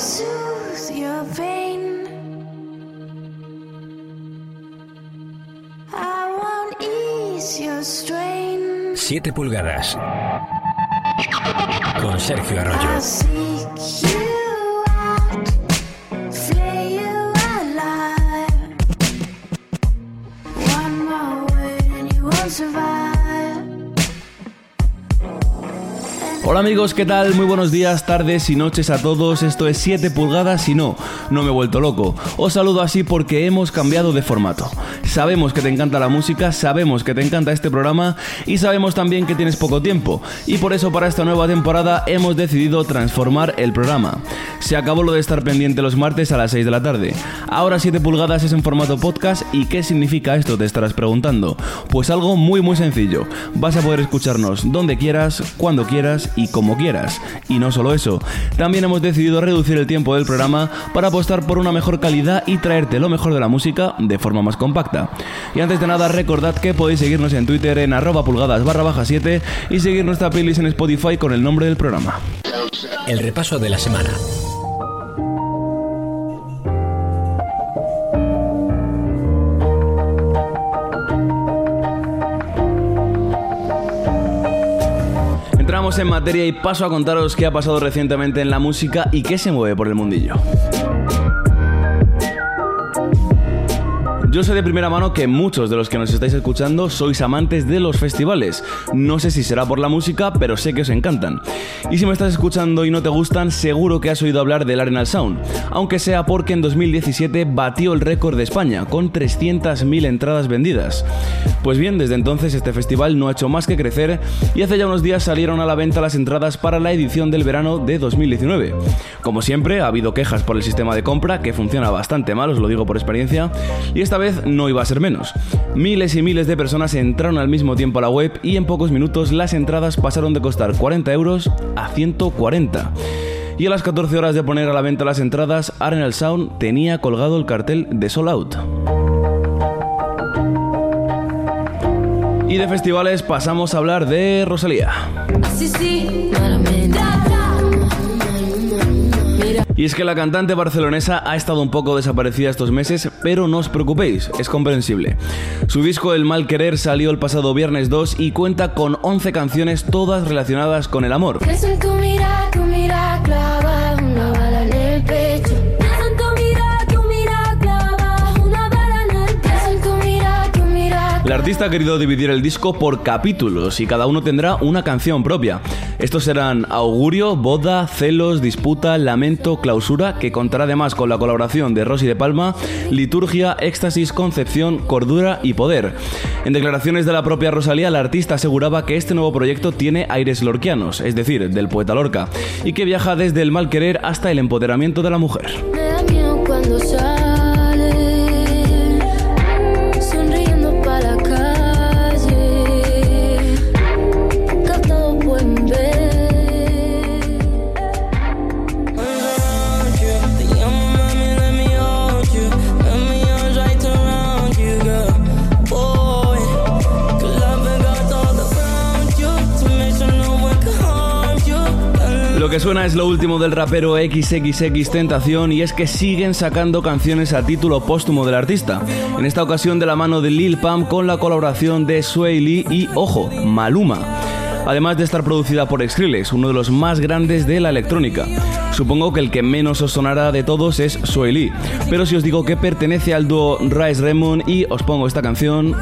soothe your pain. I won't ease your strain. 7 pulgadas. Con Sergio Arroyo. Hola amigos, ¿qué tal? Muy buenos días, tardes y noches a todos. Esto es 7 pulgadas y no, no me he vuelto loco. Os saludo así porque hemos cambiado de formato. Sabemos que te encanta la música, sabemos que te encanta este programa y sabemos también que tienes poco tiempo. Y por eso para esta nueva temporada hemos decidido transformar el programa. Se acabó lo de estar pendiente los martes a las 6 de la tarde. Ahora 7 pulgadas es en formato podcast y ¿qué significa esto? Te estarás preguntando. Pues algo muy muy sencillo. Vas a poder escucharnos donde quieras, cuando quieras y como quieras. Y no solo eso, también hemos decidido reducir el tiempo del programa para apostar por una mejor calidad y traerte lo mejor de la música de forma más compacta. Y antes de nada, recordad que podéis seguirnos en Twitter en arroba pulgadas barra baja 7 y seguir nuestra playlist en Spotify con el nombre del programa. El repaso de la semana. Entramos en materia y paso a contaros qué ha pasado recientemente en la música y qué se mueve por el mundillo. Yo sé de primera mano que muchos de los que nos estáis escuchando sois amantes de los festivales. No sé si será por la música, pero sé que os encantan. Y si me estás escuchando y no te gustan, seguro que has oído hablar del Arenal Sound, aunque sea porque en 2017 batió el récord de España, con 300.000 entradas vendidas. Pues bien, desde entonces este festival no ha hecho más que crecer y hace ya unos días salieron a la venta las entradas para la edición del verano de 2019. Como siempre, ha habido quejas por el sistema de compra, que funciona bastante mal, os lo digo por experiencia, y esta vez no iba a ser menos. Miles y miles de personas entraron al mismo tiempo a la web y en pocos minutos las entradas pasaron de costar 40 euros a 140. Y a las 14 horas de poner a la venta las entradas, Arenal Sound tenía colgado el cartel de Sold Out. Y de festivales pasamos a hablar de Rosalía. Y es que la cantante barcelonesa ha estado un poco desaparecida estos meses, pero no os preocupéis, es comprensible. Su disco El Mal Querer salió el pasado viernes 2 y cuenta con 11 canciones todas relacionadas con el amor. El artista ha querido dividir el disco por capítulos y cada uno tendrá una canción propia. Estos serán Augurio, Boda, Celos, Disputa, Lamento, Clausura, que contará además con la colaboración de Rosy de Palma, Liturgia, Éxtasis, Concepción, Cordura y Poder. En declaraciones de la propia Rosalía, la artista aseguraba que este nuevo proyecto tiene aires lorquianos, es decir, del poeta Lorca, y que viaja desde el mal querer hasta el empoderamiento de la mujer. Suena es lo último del rapero XXX Tentación y es que siguen sacando canciones a título póstumo del artista. En esta ocasión de la mano de Lil Pump con la colaboración de Sway Lee y, ojo, Maluma. Además de estar producida por Skrillex, uno de los más grandes de la electrónica. Supongo que el que menos os sonará de todos es Sway Lee, pero si os digo que pertenece al dúo Rise Raymond y os pongo esta canción,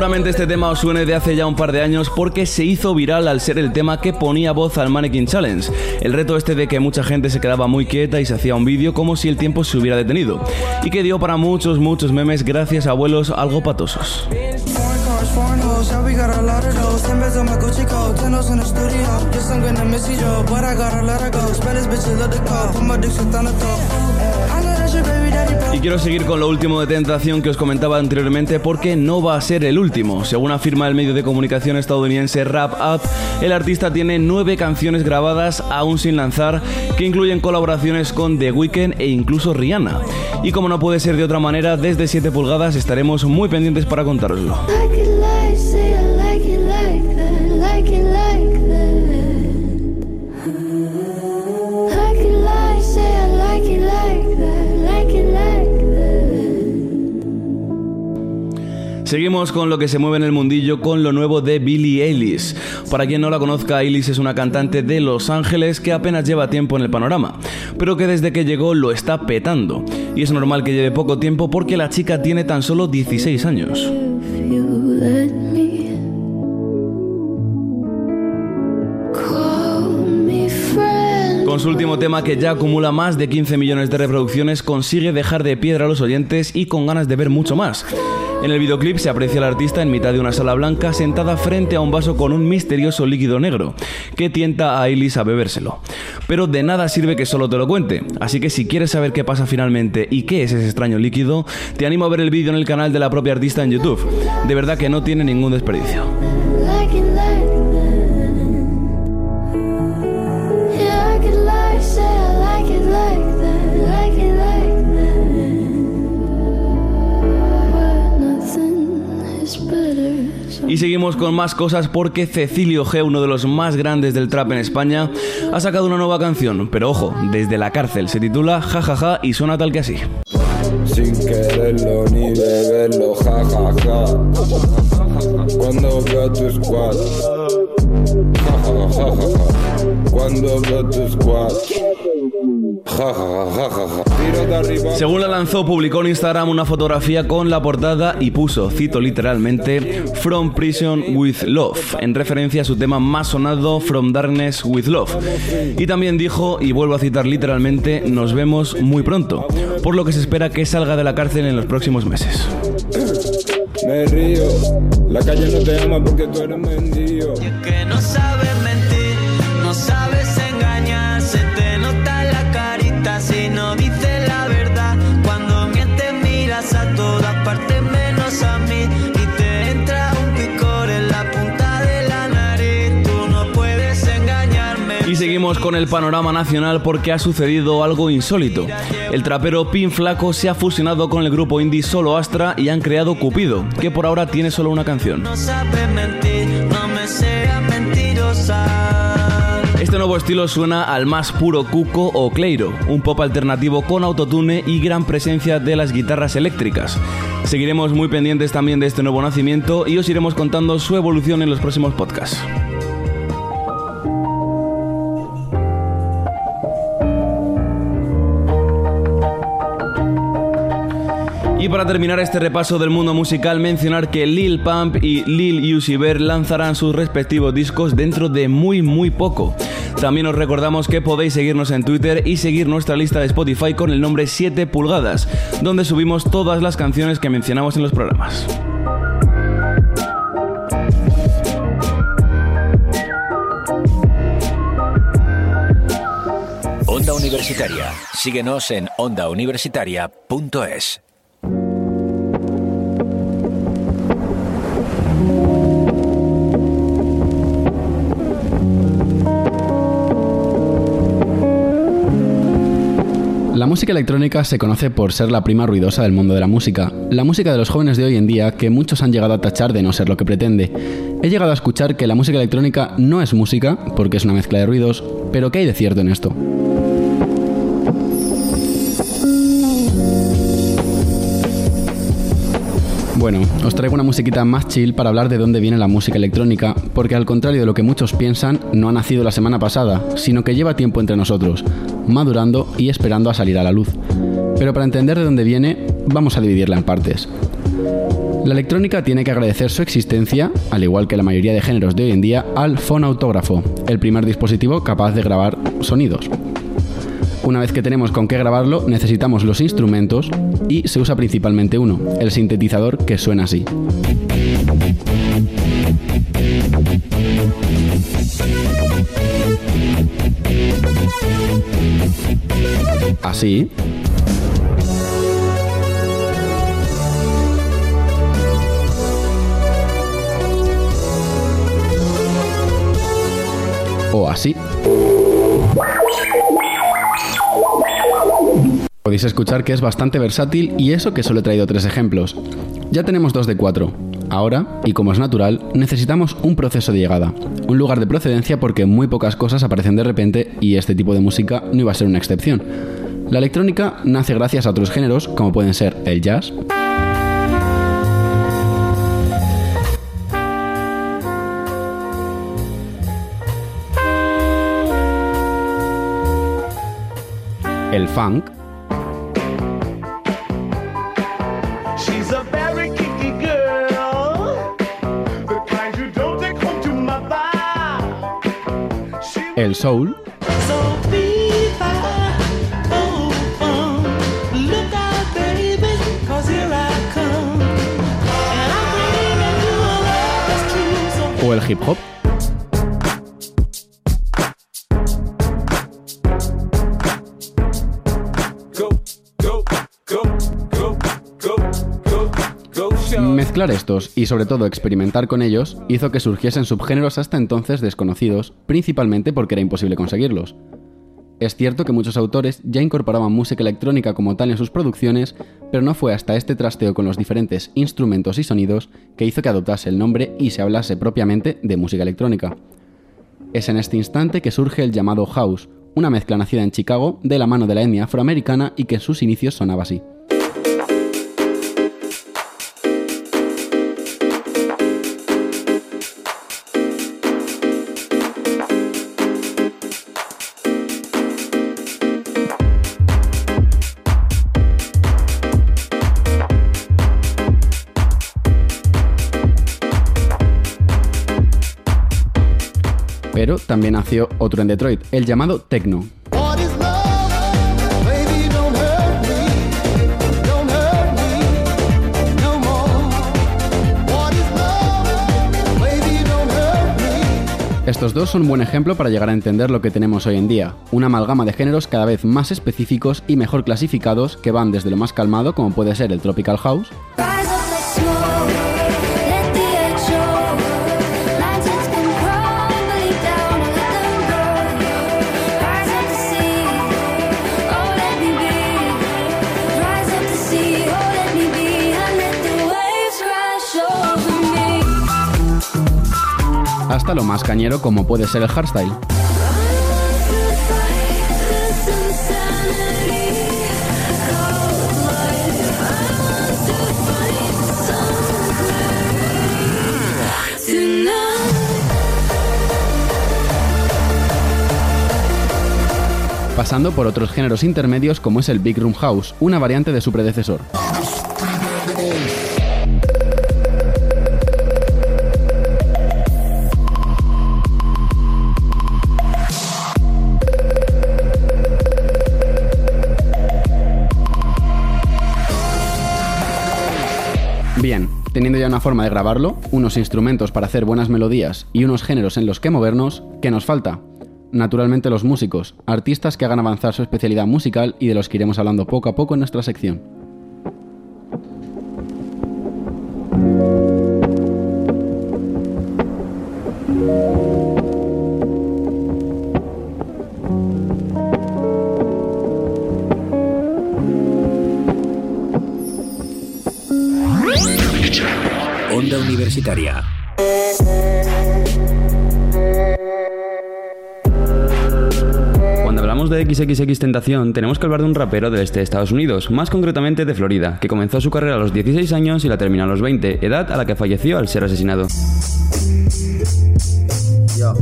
Seguramente este tema os suene de hace ya un par de años porque se hizo viral al ser el tema que ponía voz al Mannequin Challenge. El reto este de que mucha gente se quedaba muy quieta y se hacía un vídeo como si el tiempo se hubiera detenido. Y que dio para muchos, muchos memes gracias a abuelos algo patosos. Y quiero seguir con lo último de Tentación que os comentaba anteriormente porque no va a ser el último. Según afirma el medio de comunicación estadounidense Rap Up, el artista tiene nueve canciones grabadas aún sin lanzar que incluyen colaboraciones con The Weeknd e incluso Rihanna. Y como no puede ser de otra manera, desde 7 pulgadas estaremos muy pendientes para contároslo. Seguimos con lo que se mueve en el mundillo con lo nuevo de Billie Eilish. Para quien no la conozca, Eilish es una cantante de Los Ángeles que apenas lleva tiempo en el panorama, pero que desde que llegó lo está petando. Y es normal que lleve poco tiempo porque la chica tiene tan solo 16 años. Con su último tema que ya acumula más de 15 millones de reproducciones, consigue dejar de piedra a los oyentes y con ganas de ver mucho más. En el videoclip se aprecia al artista en mitad de una sala blanca sentada frente a un vaso con un misterioso líquido negro que tienta a Eilish a bebérselo. Pero de nada sirve que solo te lo cuente, así que si quieres saber qué pasa finalmente y qué es ese extraño líquido, te animo a ver el vídeo en el canal de la propia artista en YouTube. De verdad que no tiene ningún desperdicio. Y seguimos con más cosas porque Cecilio G, uno de los más grandes del trap en España, ha sacado una nueva canción, pero ojo, desde la cárcel, se titula Jajaja y suena tal que así. ja ja ja. Ja ja ja ja ja. Según la lanzó, publicó en Instagram una fotografía con la portada y puso, cito literalmente, From Prison with Love, en referencia a su tema más sonado, From Darkness with Love. Y también dijo, y vuelvo a citar literalmente, nos vemos muy pronto, por lo que se espera que salga de la cárcel en los próximos meses. Me río, la calle no te ama porque tú eres mendigo. que no sabes mentir, no sabes seguimos con el panorama nacional porque ha sucedido algo insólito. El trapero Pin Flaco se ha fusionado con el grupo indie Solo Astra y han creado Cupido, que por ahora tiene solo una canción. Este nuevo estilo suena al más puro cuco o cleiro, un pop alternativo con autotune y gran presencia de las guitarras eléctricas. Seguiremos muy pendientes también de este nuevo nacimiento y os iremos contando su evolución en los próximos podcasts. Y para terminar este repaso del mundo musical, mencionar que Lil Pump y Lil Uzi Vert lanzarán sus respectivos discos dentro de muy muy poco. También os recordamos que podéis seguirnos en Twitter y seguir nuestra lista de Spotify con el nombre 7 pulgadas, donde subimos todas las canciones que mencionamos en los programas. Onda Universitaria. Síguenos en ondauniversitaria.es. La música electrónica se conoce por ser la prima ruidosa del mundo de la música, la música de los jóvenes de hoy en día que muchos han llegado a tachar de no ser lo que pretende. He llegado a escuchar que la música electrónica no es música, porque es una mezcla de ruidos, pero ¿qué hay de cierto en esto? Bueno, os traigo una musiquita más chill para hablar de dónde viene la música electrónica, porque al contrario de lo que muchos piensan, no ha nacido la semana pasada, sino que lleva tiempo entre nosotros, madurando y esperando a salir a la luz. Pero para entender de dónde viene, vamos a dividirla en partes. La electrónica tiene que agradecer su existencia, al igual que la mayoría de géneros de hoy en día, al fonautógrafo, el primer dispositivo capaz de grabar sonidos. Una vez que tenemos con qué grabarlo, necesitamos los instrumentos y se usa principalmente uno, el sintetizador que suena así. Así. O así. Podéis escuchar que es bastante versátil y eso que solo he traído tres ejemplos. Ya tenemos dos de cuatro. Ahora, y como es natural, necesitamos un proceso de llegada, un lugar de procedencia porque muy pocas cosas aparecen de repente y este tipo de música no iba a ser una excepción. La electrónica nace gracias a otros géneros como pueden ser el jazz, love that's true. So o el hip hop. Mezclar estos y sobre todo experimentar con ellos hizo que surgiesen subgéneros hasta entonces desconocidos, principalmente porque era imposible conseguirlos. Es cierto que muchos autores ya incorporaban música electrónica como tal en sus producciones, pero no fue hasta este trasteo con los diferentes instrumentos y sonidos que hizo que adoptase el nombre y se hablase propiamente de música electrónica. Es en este instante que surge el llamado house, una mezcla nacida en Chicago de la mano de la etnia afroamericana y que en sus inicios sonaba así. Pero también nació otro en Detroit, el llamado techno. Estos dos son un buen ejemplo para llegar a entender lo que tenemos hoy en día, una amalgama de géneros cada vez más específicos y mejor clasificados que van desde lo más calmado como puede ser el tropical house, hasta lo más cañero como puede ser el hardstyle. pasando por otros géneros intermedios como es el Big Room House, una variante de su predecesor. Una forma de grabarlo, unos instrumentos para hacer buenas melodías y unos géneros en los que movernos, ¿qué nos falta? Naturalmente los músicos, artistas que hagan avanzar su especialidad musical y de los que iremos hablando poco a poco en nuestra sección. Universitaria. Cuando hablamos de XXX Tentación, tenemos que hablar de un rapero del este de Estados Unidos, más concretamente de Florida, que comenzó su carrera a los 16 años y la terminó a los 20, edad a la que falleció al ser asesinado. Yo.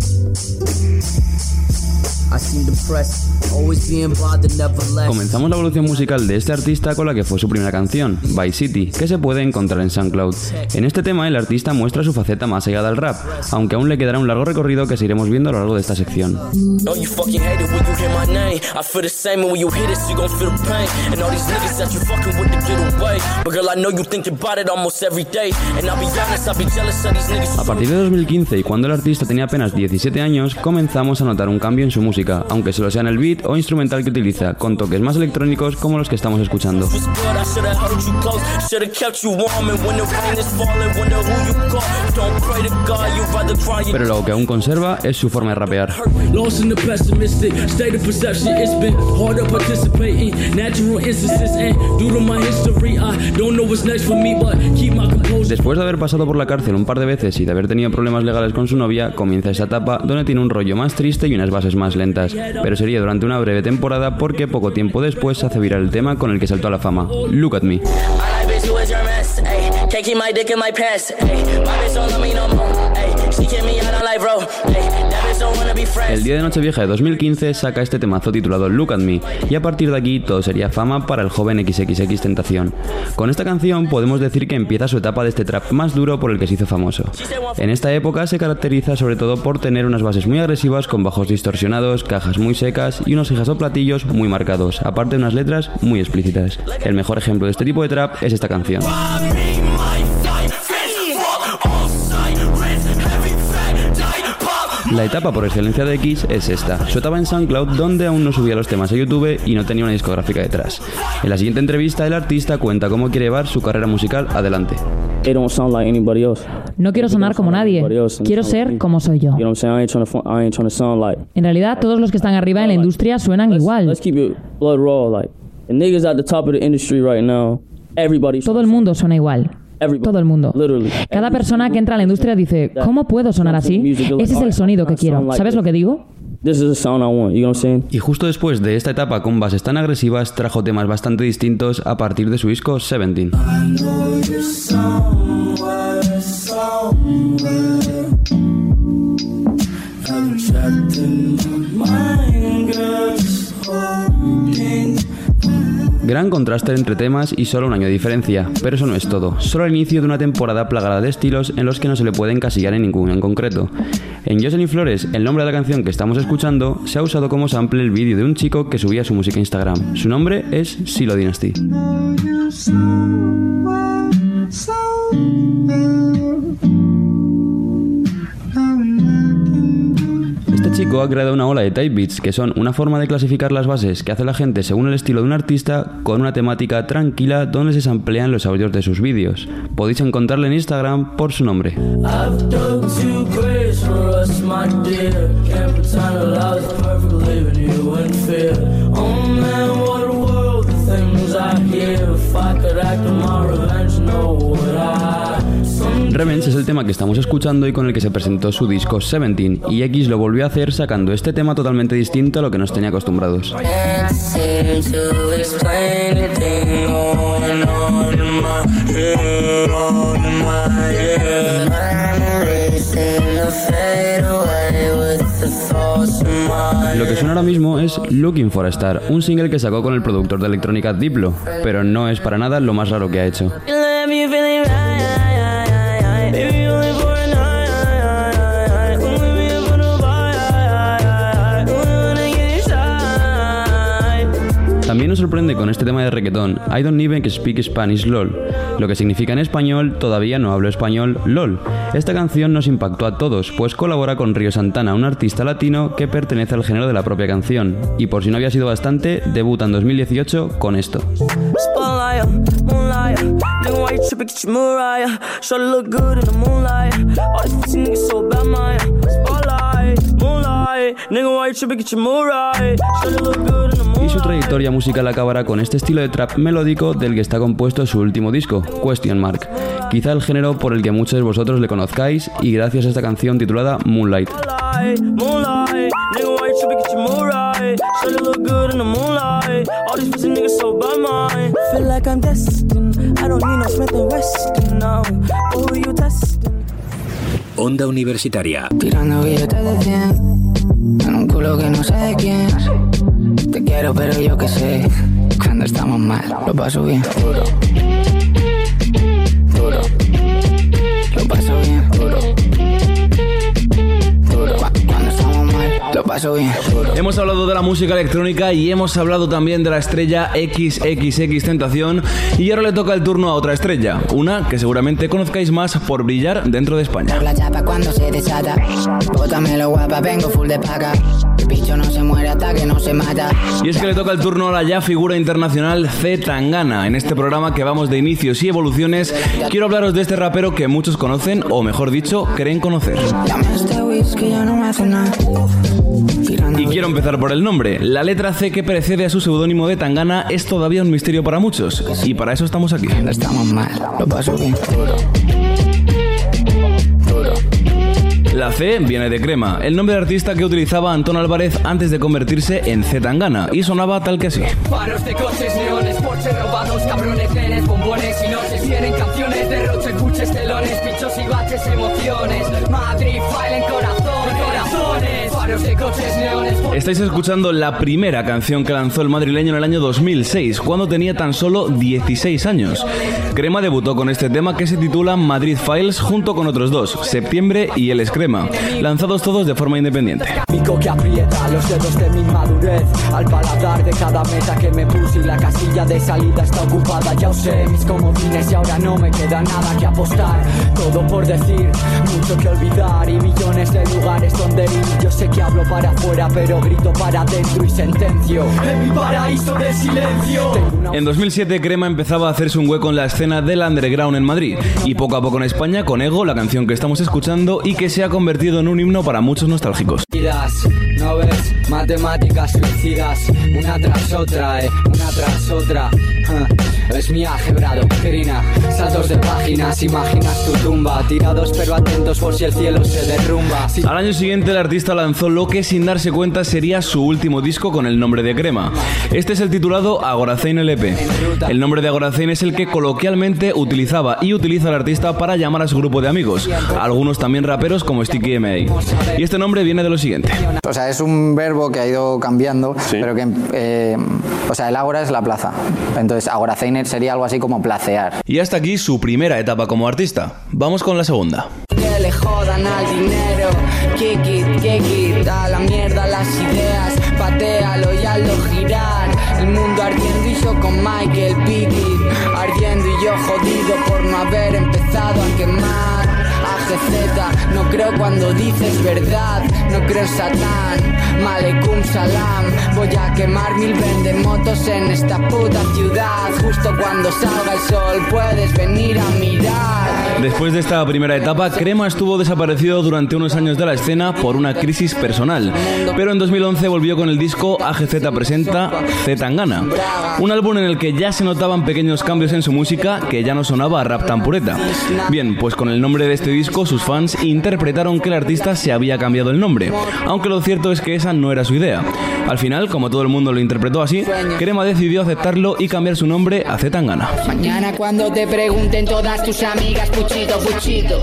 Comenzamos la evolución musical de este artista con la que fue su primera canción, Vice City, que se puede encontrar en SoundCloud. En este tema el artista muestra su faceta más allá al rap, aunque aún le quedará un largo recorrido que seguiremos viendo a lo largo de esta sección. The. But girl, I know you think about it almost every day. And I'll be honest, I'll be jealous of these niggas. A partir de 2015 y cuando el artista tenía apenas 17 años, comenzamos a notar un cambio en su música, aunque solo sea en el beat o instrumental que utiliza, con toques más electrónicos como los que estamos escuchando. Pero lo que aún conserva es su forma de rapear. Después de haber pasado por la cárcel un par de veces y de haber tenido problemas legales con su novia, comienza esa etapa donde tiene un rollo más triste y unas bases más lentas. Pero sería durante una breve temporada porque poco tiempo después se hace viral el tema con el que saltó a la fama. Look at me. Can't keep my dick in my pants. Ayy, my bitch don't love me no more. Ayy, she kick me out on life, bro. El día de Nochevieja de 2015 saca este temazo titulado Look at Me y a partir de aquí todo sería fama para el joven XXX Tentación. Con esta canción podemos decir que empieza su etapa de este trap más duro por el que se hizo famoso. En esta época se caracteriza sobre todo por tener unas bases muy agresivas con bajos distorsionados, cajas muy secas y unos hijas o platillos muy marcados, aparte de unas letras muy explícitas. El mejor ejemplo de este tipo de trap es esta canción. La etapa por excelencia de X es esta. Su etapa en SoundCloud donde aún no subía los temas a YouTube y no tenía una discográfica detrás. En la siguiente entrevista el artista cuenta cómo quiere llevar su carrera musical adelante. No quiero sonar como nadie. Quiero ser como soy yo. En realidad, todos los que están arriba en la industria suenan igual. Let's keep it blood raw. Like the niggas at the top of the industry right now. Everybody. Todo el mundo suena igual. Todo el mundo. Cada persona que entra a la industria dice, ¿cómo puedo sonar así? Ese es el sonido que quiero. ¿Sabes lo que digo? This is the sound I want. You know what I'm saying? Y justo después de esta etapa con bases tan agresivas, trajo temas bastante distintos a partir de su disco 17. Gran contraste entre temas y solo un año de diferencia, pero eso no es todo. Solo el inicio de una temporada plagada de estilos en los que no se le puede encasillar en ninguno en concreto. En Jocelyn Flores, el nombre de la canción que estamos escuchando, se ha usado como sample el vídeo de un chico que subía su música a Instagram. Su nombre es Silo Dynasty. Chico ha creado una ola de type beats, que son una forma de clasificar las bases que hace la gente según el estilo de un artista, con una temática tranquila donde se samplean los audios de sus vídeos. Podéis encontrarle en Instagram por su nombre. Revenge es el tema que estamos escuchando y con el que se presentó su disco 17, y X lo volvió a hacer sacando este tema totalmente distinto a lo que nos tenía acostumbrados. Lo que suena ahora mismo es Looking for a Star, un single que sacó con el productor de electrónica Diplo, pero no es para nada lo más raro que ha hecho. También nos sorprende con este tema de reggaetón, I don't even speak Spanish LOL, lo que significa en español todavía no hablo español LOL. Esta canción nos impactó a todos, pues colabora con Río Santana, un artista latino que pertenece al género de la propia canción, y por si no había sido bastante, debuta en 2018 con esto. Y su trayectoria musical acabará con este estilo de trap melódico del que está compuesto su último disco, Question Mark. Quizá el género por el que muchos de vosotros le conozcáis y gracias a esta canción titulada Moonlight. Onda Universitaria. Tirando billetes de 100 En un culo que no sé de quién Te quiero pero yo que sé. Cuando estamos mal lo paso bien. Duro. Duro. Lo paso bien. Duro. Duro. Cu- Cuando estamos mal lo paso bien. Duro. Hemos hablado de la música electrónica y hemos hablado también de la estrella XXX Tentación. Y ahora le toca el turno a otra estrella, una que seguramente conozcáis más por brillar dentro de España. La cuando se desata. Bótamelo guapa, vengo full de paca. El bicho no se muere hasta que no se mata. Y es que le toca el turno a la ya figura internacional Z Tangana. En este programa que vamos de inicios y evoluciones, quiero hablaros de este rapero que muchos conocen, o mejor dicho, creen conocer. Y quiero empezar por el nombre. La letra C que precede a su seudónimo de Tangana es todavía un misterio para muchos. Y para eso estamos aquí. Estamos mal, lo paso bien. La C viene de crema, el nombre de artista que utilizaba Antón Álvarez antes de convertirse en Z Tangana, y sonaba tal que así. Estáis escuchando la primera canción que lanzó el madrileño en el año 2006, cuando tenía tan solo 16 años. Crema debutó con este tema que se titula Madrid Files junto con otros dos, Septiembre y El Escrema, lanzados todos de forma independiente. Pico que aprieta los dedos de mi madurez Al paladar de cada meta que me puse Y la casilla de salida está ocupada Ya usé mis comodines y ahora no me queda nada que apostar Todo por decir, mucho que olvidar Y millones de lugares donde ir Yo sé que hablo para afuera pero grito para adentro y sentencio En mi paraíso de silencio Tengo una En 2007 Crema empezaba a hacerse un hueco en la escena del underground en Madrid y poco a poco en España con Ego, la canción que estamos escuchando y que se ha convertido en un himno para muchos nostálgicos. Vidas, no ves matemáticas suicidas una tras otra, eh, una tras otra. Es mi álgebra doctrina, saltos de páginas, imaginas tu tumba, tirados pero atentos por si el cielo se derrumba. Si Al año siguiente el artista lanzó lo que sin darse cuenta sería su último disco con el nombre de Crema. Este es el titulado Agoracein LP. El nombre de Agoracein es el que coloquialmente utilizaba y utiliza el artista para llamar a su grupo de amigos, algunos también raperos como Sticky MA. Y este nombre viene de lo siguiente. O sea, es un verbo que ha ido cambiando, pero que, eh, o sea, el ágora es la plaza. Entonces, agoraceiner sería algo así como placear. Y hasta aquí su primera etapa como artista. Vamos con la segunda. que le jodan al dinero. Kick it, kick it, a la mierda las ideas. Patealo y hazlo girar. El mundo ardiendo y yo con Michael Pickett. Ardiendo y yo jodido por no haber empezado a quemar. No creo cuando dices verdad, no creo en Satán, Malekum Salam, voy a quemar mil vendemotos en esta puta ciudad, justo cuando salga el sol puedes venir a mirar. Después de esta primera etapa, Crema estuvo desaparecido durante unos años de la escena por una crisis personal, pero en 2011 volvió con el disco AGZ presenta Z Tangana, un álbum en el que ya se notaban pequeños cambios en su música que ya no sonaba rap tan pureta. Bien, pues con el nombre de este disco sus fans interpretaron que el artista se había cambiado el nombre, aunque lo cierto es que esa no era su idea. Al final, como todo el mundo lo interpretó así, Crema decidió aceptarlo y cambiar su nombre a Z Tangana. Mañana cuando te pregunten todas tus amigas, puchito, puchito,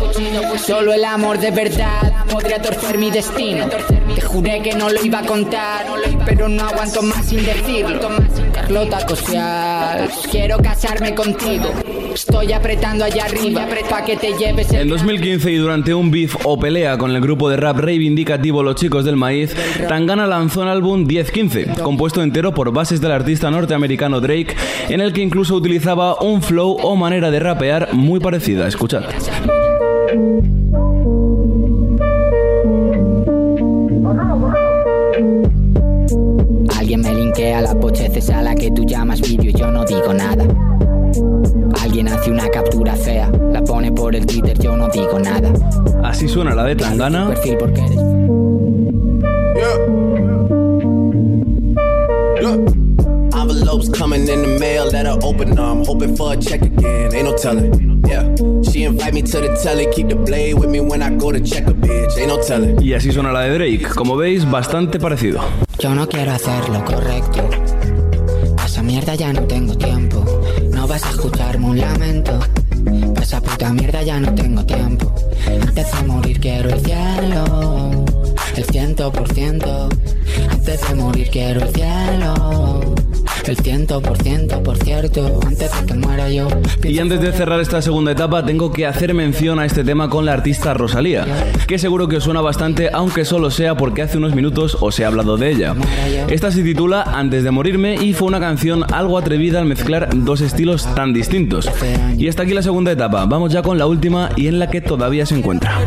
solo el amor de verdad podría torcer mi destino. Te juré que no lo iba a contar, pero no aguanto más sin decirlo. Carlota Cosial, quiero casarme contigo. Estoy apretando allá arriba pa' que te lleves el En 2015 y durante un beef o pelea con el grupo de rap reivindicativo Los Chicos del Maíz, Tangana lanzó el álbum 1015, compuesto entero por bases del artista norteamericano Drake, en el que incluso utilizaba un flow o manera de rapear muy parecida. Escuchad. Alguien me linkea las pocheces a la que tú llamas vídeo y yo no digo nada. Hace una captura fea, la pone por el Twitter, yo no digo nada. Así suena la de Tangana. Perfil porque eres Envelopes coming in the mail that are open. I'm hoping for a check again. Ain't no telling. Yeah. She invite me to the telly. Keep the blade with me when I go to check a bitch. Ain't no telling. Y así suena la de Drake. Como veis, bastante parecido. Yo no quiero hacer lo correcto. Pa' esa mierda ya no tengo tiempo. No vas a escucharme un lamento. Pa' esa puta mierda ya no tengo tiempo. Antes de morir quiero el cielo. El ciento por ciento. Antes de morir quiero el cielo. El ciento por ciento, por cierto, antes de que muera yo. Y antes de cerrar esta segunda etapa, tengo que hacer mención a este tema con la artista Rosalía, que seguro que os suena bastante, aunque solo sea porque hace unos minutos os he hablado de ella. Esta se titula Antes de morirme y fue una canción algo atrevida al mezclar dos estilos tan distintos. Y hasta aquí la segunda etapa, vamos ya con la última y en la que todavía se encuentra.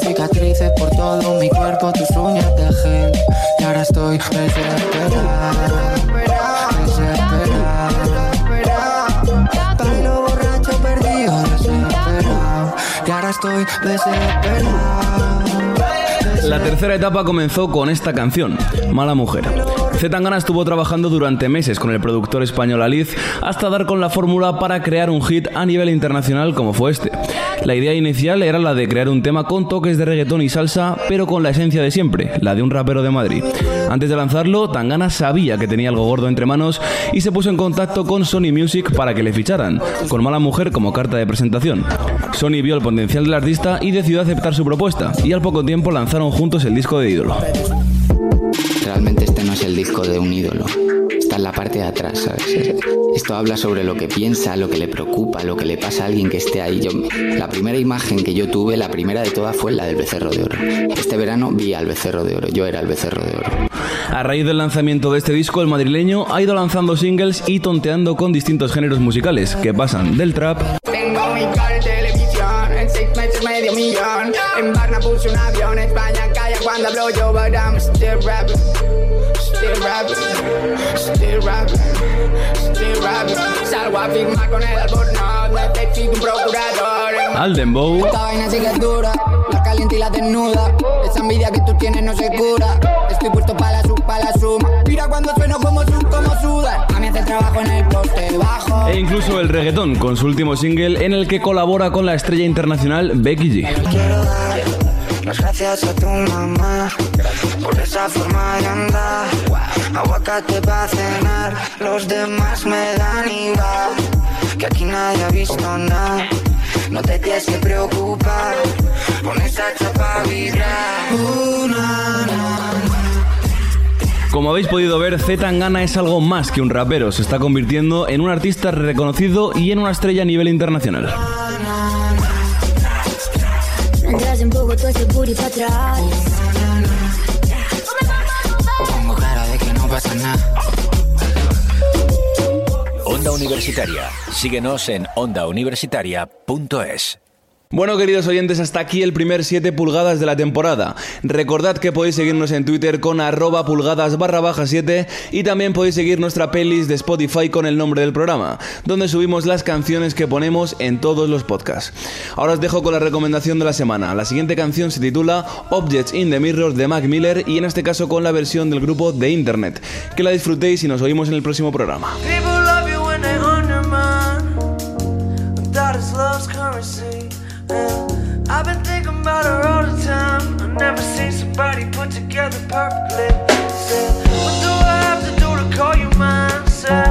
Cicatrices por todo mi cuerpo, tus uñas de gel. Y ahora estoy desesperada. La tercera etapa comenzó con esta canción, Mala Mujer. Zetangana estuvo trabajando durante meses con el productor español Aliz hasta dar con la fórmula para crear un hit a nivel internacional como fue este. La idea inicial era la de crear un tema con toques de reggaetón y salsa, pero con la esencia de siempre, la de un rapero de Madrid. Antes de lanzarlo, Tangana sabía que tenía algo gordo entre manos y se puso en contacto con Sony Music para que le ficharan, con Mala Mujer como carta de presentación. Sony vio el potencial del artista y decidió aceptar su propuesta, y al poco tiempo lanzaron juntos el disco de ídolo. Realmente este no es el disco de un ídolo. Está en la parte de atrás, ¿sabes? Esto habla sobre lo que piensa, lo que le preocupa, lo que le pasa a alguien que esté ahí. Yo, la primera imagen que yo tuve, la primera de todas, fue la del becerro de oro. Este verano vi al becerro de oro. Yo era el becerro de oro. A raíz del lanzamiento de este disco, el madrileño ha ido lanzando singles y tonteando con distintos géneros musicales, que pasan del trap Tengo mi cara en televisión, en seis meses medio millón. En Barna puse un avión, España calla cuando hablo yo, but I'm still rapping. Still rapping, still rapping, still rapping. Salgo a firmar con el albornoz, necesito un procurador. al dembow, Esta vaina sí que es dura, la caliente y la desnuda. Esa envidia que tú tienes no se cura. Estoy puesto para la sub, para la suma. Mira cuando sueno como sub, como suda. A mí hace el trabajo en el poste bajo. e incluso el reggaetón, con su último single en el que colabora con la estrella internacional Becky G. Las gracias a tu mamá por esa forma de andar. Aguacate para cenar, los demás me dan igual. Que aquí nadie ha visto nada. No te tienes que preocupar, con esa chapa vibrar. Uh, na, na, Como habéis podido ver, Z Tangana es algo más que un rapero, se está convirtiendo en un artista reconocido y en una estrella a nivel internacional. Mientras un poco todo ese booty para atrás. Universitaria. Síguenos en ondauniversitaria.es. Bueno, queridos oyentes, hasta aquí el primer 7 pulgadas de la temporada. Recordad que podéis seguirnos en Twitter con arroba pulgadas barra baja 7 y también podéis seguir nuestra playlist de Spotify con el nombre del programa, donde subimos las canciones que ponemos en todos los podcasts. Ahora os dejo con la recomendación de la semana. La siguiente canción se titula Objects in the Mirror de Mac Miller y en este caso con la versión del grupo de Internet. Que la disfrutéis y nos oímos en el próximo programa. That is love's currency. And I've been thinking about her all the time. I've never seen somebody put together perfectly. Said, what do I have to do to call you mine? Said,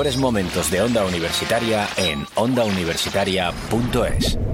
mejores momentos de Onda Universitaria en ondauniversitaria.es.